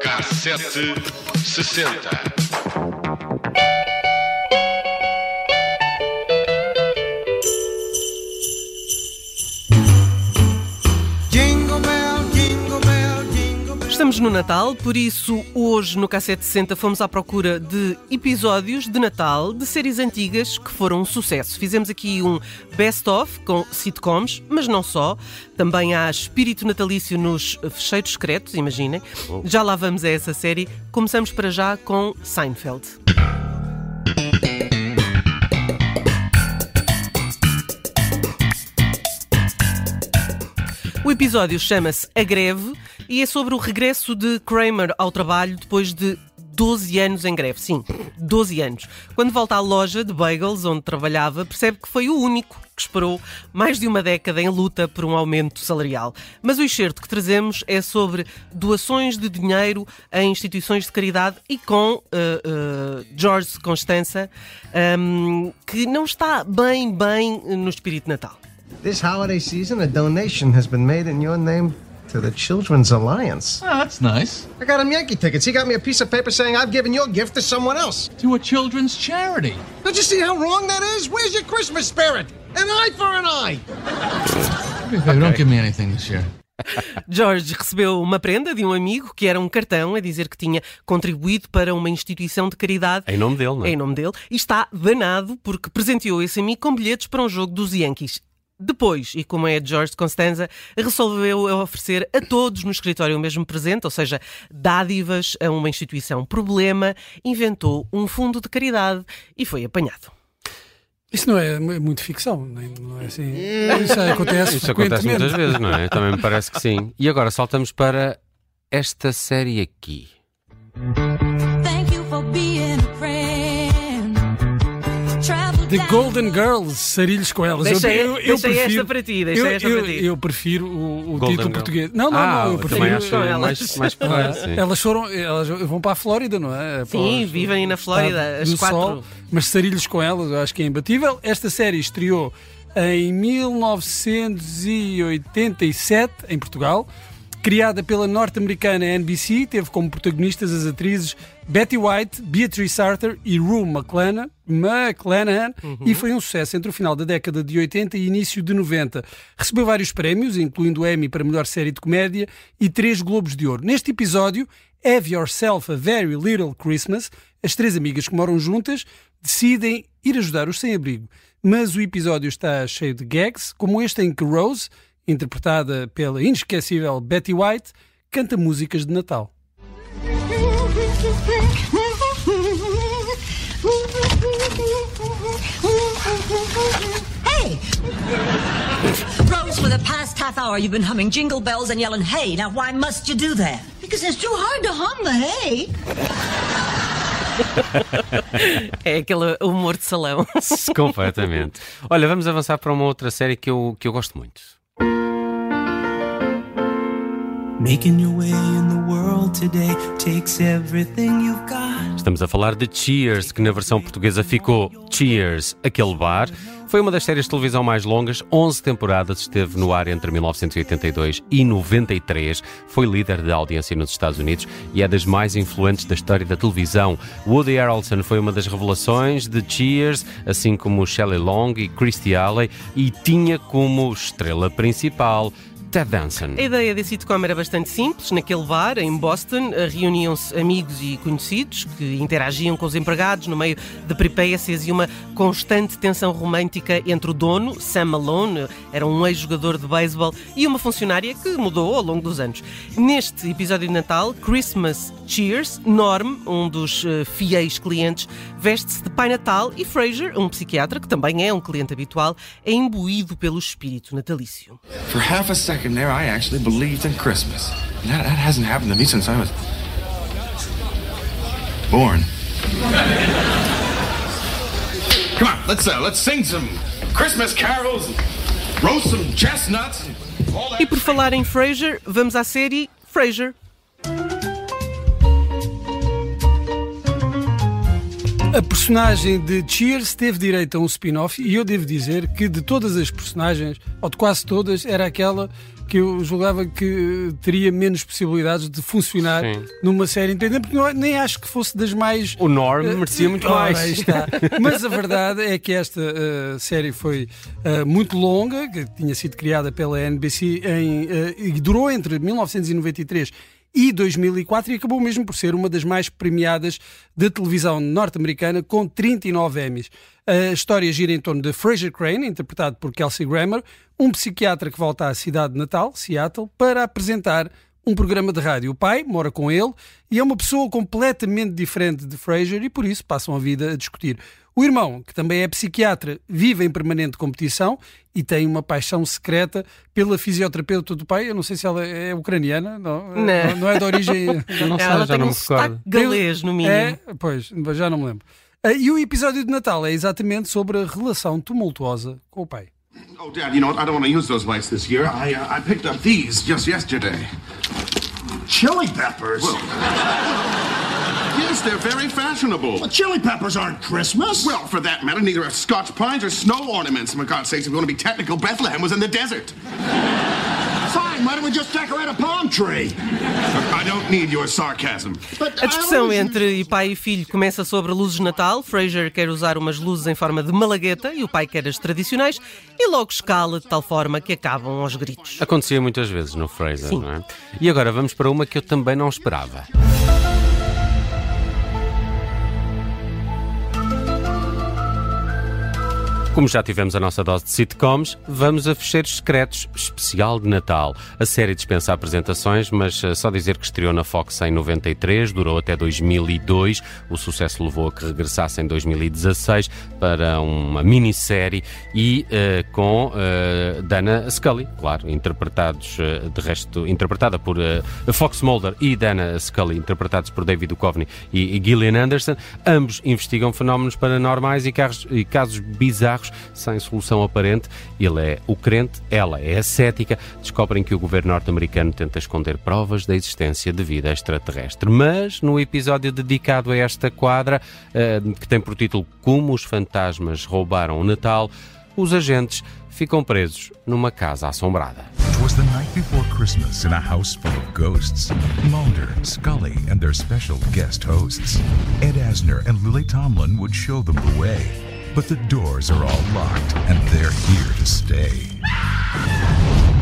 Cassete 60. Estamos no Natal, por isso hoje no Cassete 60 fomos à procura de episódios de Natal de séries antigas que foram um sucesso. Fizemos aqui um best-of com sitcoms, mas não só. Também há espírito natalício nos fecheiros secretos, imaginem. Já lá vamos a essa série. Começamos para já com Seinfeld. O episódio chama-se A Greve e é sobre o regresso de Kramer ao trabalho depois de 12 anos em greve. Sim, 12 anos. Quando volta à loja de bagels onde trabalhava, percebe que foi o único que esperou mais de uma década em luta por um aumento salarial. Mas o excerto que trazemos é sobre doações de dinheiro a instituições de caridade e com eh, eh, George Constanza, ehm, que não está bem, bem no espírito Natal. This holiday season, a donation has been made in your name to the Children's Alliance. Oh, that's nice. I got him Yankee tickets. He got me a piece of paper saying I've given your gift to someone else. To a children's charity. Don't you see how wrong that is? Where's your Christmas spirit? An eye for an eye. Baby, Don't give me anything this year. George recebeu uma prenda de um amigo que era um cartão a dizer que tinha contribuído para uma instituição de caridade. Em nome dele, não é? Em nome dele. E está danado porque presenteou esse amigo com bilhetes para um jogo dos Yankees. Depois, e como é George Constanza, resolveu oferecer a todos no escritório o mesmo presente, ou seja, dádivas a uma instituição. Problema, inventou um fundo de caridade e foi apanhado. Isso não é mu- muito ficção, não é assim. Isso acontece Isso acontece muitas vezes, não é? Também me parece que sim. E agora saltamos para esta série aqui. The Golden Girls, sarilhos com elas. Deixei- eu, eu, eu deixei esta prefiro, para ti, deixei eu, esta eu, para ti. eu prefiro o, o título Girl. português. Não, não, ah, não, eu prefiro. acho elas. mais, mais correto, sim. Elas foram, elas vão para a Flórida, não é? Sim, vivem na Flórida, as quatro. Sol, mas sarilhos com elas, eu acho que é imbatível. Esta série estreou em 1987 em Portugal. Criada pela norte-americana NBC, teve como protagonistas as atrizes Betty White, Beatrice Arthur e Rue McClanahan, McClanahan e foi um sucesso entre o final da década de 80 e início de 90. Recebeu vários prémios, incluindo o Emmy para melhor série de comédia e três Globos de Ouro. Neste episódio, Have Yourself a Very Little Christmas, as três amigas que moram juntas decidem ir ajudar os sem-abrigo. Mas o episódio está cheio de gags, como este em que Rose, interpretada pela inesquecível Betty White, canta músicas de Natal. Hey! Rose, for the past half hour you've been humming jingle bells and yelling, hey. Now, why must you do that? Because it's too hard to hum the hey. É aquele humor de salão. Completamente. Olha, vamos avançar para uma outra série que eu, que eu gosto muito. Making your way in the world today takes everything you've got. Estamos a falar de Cheers, que na versão portuguesa ficou Cheers, aquele bar. Foi uma das séries de televisão mais longas, 11 temporadas, esteve no ar entre 1982 e 93. Foi líder de audiência nos Estados Unidos e é das mais influentes da história da televisão. Woody Harrelson foi uma das revelações de Cheers, assim como Shelley Long e Christy Alley, e tinha como estrela principal Ted Danson. A ideia desse sitcom era bastante simples. Naquele bar, em Boston, eh, reuniam-se amigos e conhecidos que interagiam com os empregados no meio de peripécias e uma constante tensão romântica entre o dono, Sam Malone, era um ex-jogador de beisebol, e uma funcionária que mudou ao longo dos anos. Neste episódio de Natal, Christmas Cheers, Norm, um dos eh, fiéis clientes, veste-se de Pai Natal e Fraser, um psiquiatra que também é um cliente habitual, é imbuído pelo espírito natalício. For half a second there, I actually believed in Christmas. That, that hasn't happened to me since I was born. Come on, let's uh, let's sing some Christmas carols, roast some chestnuts. E por falar em Frasier, vamos à série Frasier. A personagem de Cheers teve direito a um spin-off e eu devo dizer que de todas as personagens, ou de quase todas, era aquela que eu julgava que teria menos possibilidades de funcionar Sim. numa série independente, porque não- nem acho que fosse das mais O Norm merecia muito Ora, mais. aí está. Mas a verdade é que esta uh, série foi uh, muito longa, que tinha sido criada pela NBC em, uh, e durou entre 1993 e 2004 e acabou mesmo por ser uma das mais premiadas da televisão norte-americana, com 39 Emmys. A história gira em torno de Fraser Crane, interpretado por Kelsey Grammer, um psiquiatra que volta à cidade natal, Seattle, para apresentar um programa de rádio. O pai mora com ele e é uma pessoa completamente diferente de Fraser e por isso passam a vida a discutir. O irmão, que também é psiquiatra, vive em permanente competição e tem uma paixão secreta pela fisioterapeuta do pai. Eu não sei se ela é ucraniana, não, Não. não é de origem. Não sei, Ela já tem não um recordo. galês, no mínimo. É, pois, já não me lembro. Ah, E o episódio de Natal é exatamente sobre a relação tumultuosa com o pai. Oh, Dad, you know what? I don't want to use those lights this year. I, uh, I picked up these just yesterday. Chili peppers? Yes, they're very fashionable. Well, chili peppers aren't Christmas. Well, for that matter, neither are Scotch pines or snow ornaments. For God's sakes, if we want to be technical, Bethlehem was in the desert. fine. Why don't we just decorate a palm tree? I don't need your sarcasm. But A discussão entre pai e filho começa sobre luzes de Natal. Fraser quer usar umas luzes em forma de malagueta e o pai quer as tradicionais e logo escala de tal forma que acabam aos gritos. Acontecia muitas vezes no Fraser, Sim. não é? E agora vamos para uma que eu também não esperava. Como já tivemos a nossa dose de sitcoms, vamos a Fecheiros Secretos, especial de Natal. A série dispensa apresentações, mas eh, só dizer que estreou na Fox em 93, durou até 2002. O sucesso levou a que regressasse em 2016 para uma minissérie e eh, com eh, Dana Scully, claro, interpretados eh, de resto, interpretada por Fox Mulder e Dana Scully, interpretados por David Duchovny e, e Gillian Anderson. Ambos investigam fenómenos paranormais e, carros- e casos bizarros sem solução aparente. Ele é o crente, ela é a cética. Descobrem que o governo norte-americano tenta esconder provas da existência de vida extraterrestre. Mas no episódio dedicado a esta quadra, eh, que tem por título Como os fantasmas roubaram o Natal, os agentes ficam presos numa casa assombrada. Twas the night before Christmas in a house full of ghosts. Mulder, Scully, and their special guest hosts. Ed Asner and Lily Tomlin would show them the way. But the doors are all locked, and they're here to stay.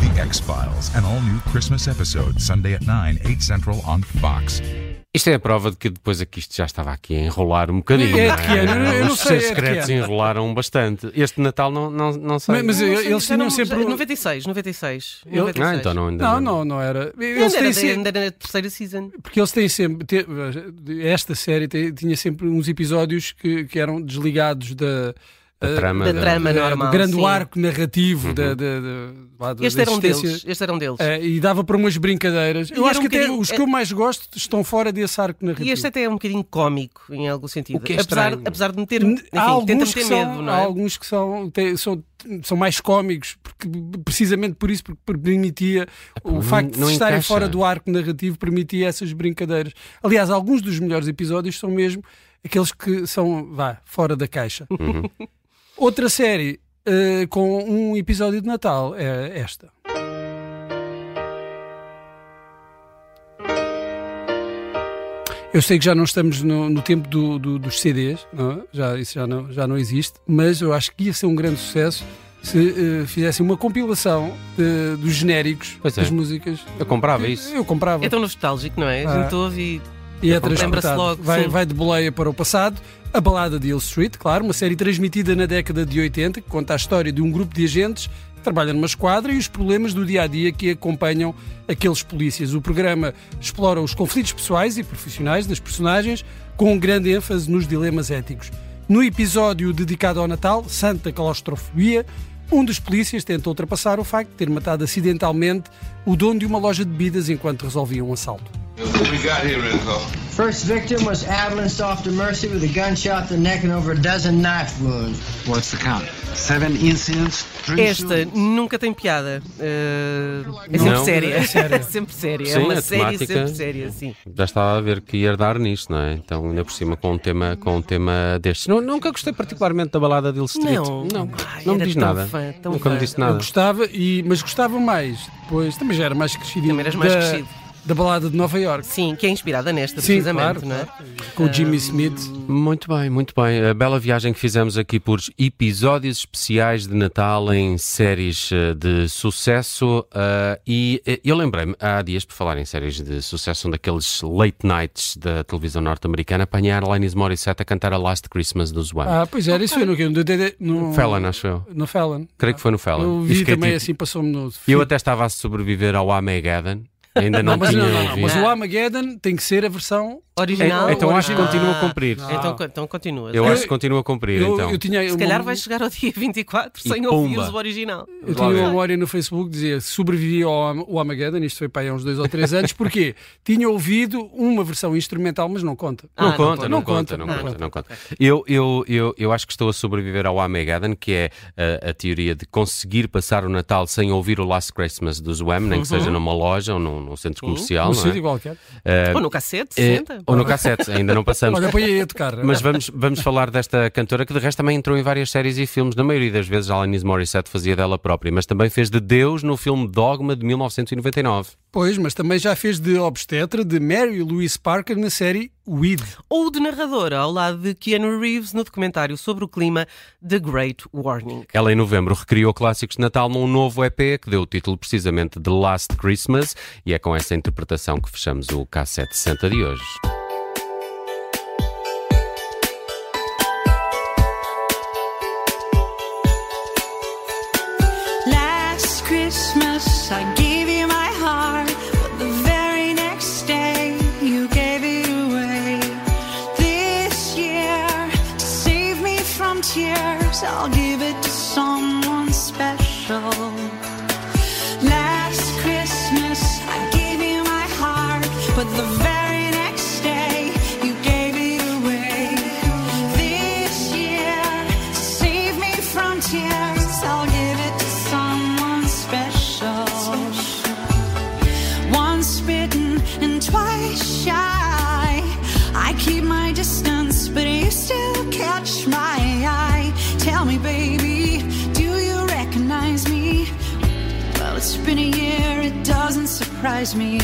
The X Files, an all new Christmas episode, Sunday at 9, 8 Central on Fox. Isto é a prova de que depois aqui isto já estava aqui a enrolar um bocadinho. É não de que ano? Eu- não Os sei, é de secretos ano? enrolam bastante. Este Natal não, não, não sei. Mas, mas Não eles tinham sempre. já- 96, 96. Eu- 96. Ah, então não, ainda Não, não, não era. Ainda Eles era, têm sempre. ainda era na terceira season. Porque eles têm sempre. te- esta série te- tinha sempre uns episódios que, que eram desligados da. Da eh, trama, Da da- trama eh, normal. do grande sim. arco narrativo Uhum. da, da, da- da- Este da era um deles. Este era um deles. Eh, e dava para umas brincadeiras. Eu E acho era que um até bocadinho- os que eu mais gosto estão fora desse arco narrativo. E este até é um bocadinho cómico, em algum sentido. O que é apesar, apesar de meter. N- Enfim, há tenta alguns, meter que são, medo, não há é? alguns que são, têm- são, são mais cómicos, porque, precisamente por isso, porque permitia o não- facto de não estarem encaixa. fora do arco narrativo, permitia essas brincadeiras. Aliás, alguns dos melhores episódios são mesmo aqueles que são, vá, fora da caixa. Uhum. Outra série eh, com um episódio de Natal é esta. Eu sei que já não estamos no, no tempo do- do- dos CDs, não é? já, isso já não, já não existe, mas eu acho que ia ser um grande sucesso se eh, fizessem uma compilação de- dos genéricos Pois é. das músicas. Eu comprava isso. Eu comprava. É tão nostálgico, não é? A Ah. gente ouve E é Lembra-se transportado. logo, vai, sim. vai de boleia para o passado. A Balada de Hill Street, claro, uma série transmitida na década de 80 que conta a história de um grupo de agentes que trabalha numa esquadra e os problemas do dia a dia que acompanham aqueles polícias. O programa explora os conflitos pessoais e profissionais das personagens com grande ênfase nos dilemas éticos. No episódio dedicado ao Natal, Santa Claustrofobia, um dos polícias tenta ultrapassar o facto de ter matado acidentalmente o dono de uma loja de bebidas enquanto resolvia um assalto. What we got here, Renzo? First victim was off to Mercy with a gunshot to the neck and over a dozen knife wounds. What's the count? Seven incidents, three Esta nunca tem piada. Uh, é sempre Não. séria. É séria. É sempre séria. é Sim, uma a série temática- sempre séria, sim. Já estava a ver que ia dar nisto, não é? Então, ainda por cima, com um tema, com um tema destes. Nu- nunca gostei particularmente da balada de Hill Street. Não. não, Ai, não me diz nada. fã, nunca me fã. disse Eu nada. gostava, e, mas gostava mais. Depois também já era mais crescido. Também eras mais da, crescido. Da balada de Nova York. Sim, que é inspirada nesta, Sim, precisamente, claro, não é? Com o Jimmy Smith. Muito bem, muito bem. A bela viagem que fizemos aqui por episódios especiais de Natal em séries eh, de sucesso. eh, e eh, eu lembrei-me, há dias, por falar em séries de sucesso, um daqueles late nights da televisão norte-americana, apanhar Alanis Morissette a cantar a Last Christmas dos One. Ah, pois era, isso foi no quê? No, DD no, Fallon, acho eu. no Fallon. Creio que foi no Fallon. Eu vi também tipo- assim, passou-me no. Eu até estava a sobreviver ao Armageddon. Ainda não, Não, mas, tinha não, não, não, mas o Armageddon tem que ser a versão Original. É, então acho que Ah. continua a cumprir. Então, então continua. Eu Eu- acho que continua a cumprir, Eu, então. eu tinha Se uma- calhar vai chegar ao dia 24 E sem ouvires o original. Eu tinha uma memória no Facebook que dizia sobrevivi ao Armageddon, isto foi para aí há uns dois ou três anos, porque tinha ouvido uma versão instrumental, mas não conta. Não, Ah, conta, não, não conta, conta, não não conta, conta. não conta. Eu, eu, eu, eu acho que estou a sobreviver ao Armageddon, que é a, a teoria de conseguir passar o Natal sem ouvir o Last Christmas dos Wham, nem que seja numa loja ou num, num centro comercial. No não é? sítio qualquer. Eh, Ou no cassete, eh, 60. ou no cassete, ainda não passamos. Olha, põe aí a tocar. Mas vamos, vamos falar desta cantora que de resto também entrou em várias séries e filmes. Na maioria das vezes, Alanis Morissette fazia dela própria, mas também fez de Deus no filme Dogma de 1999. Pois, mas também já fez de obstetra de Mary Louise Parker na série Weed. Ou de narradora, ao lado de Keanu Reeves no documentário sobre o clima The Great Warning. Ela, em novembro, recriou clássicos de Natal num novo EP que deu o título precisamente de Last Christmas e é com essa interpretação que fechamos o K760 de hoje. Special. Last Christmas I gave you my heart, but the been a year, it doesn't surprise me.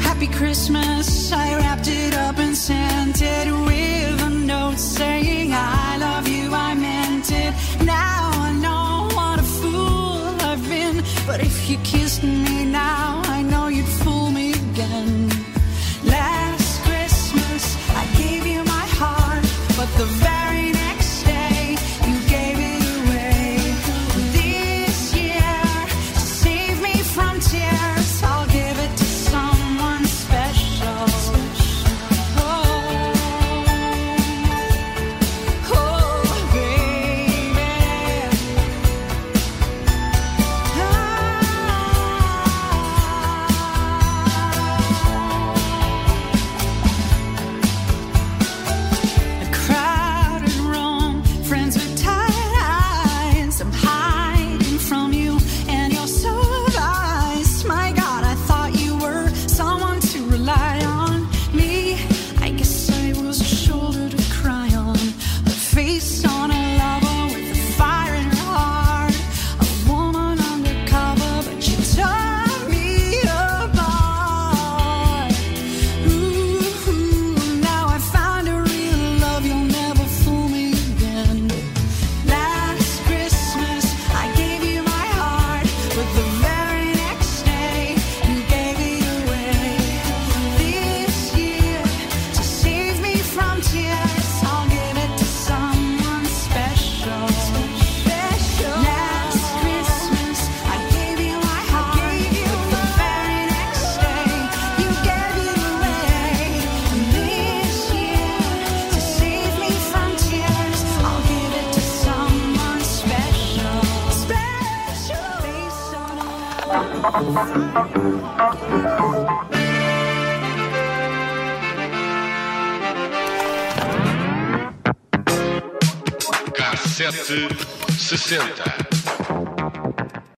Happy Christmas, I wrapped it up and sent it with a note saying, I love you, I meant it. Now I know what a fool I've been, but if you kissed me now, I know you'd fool me again. Last Christmas, I gave you my heart, but the 1760.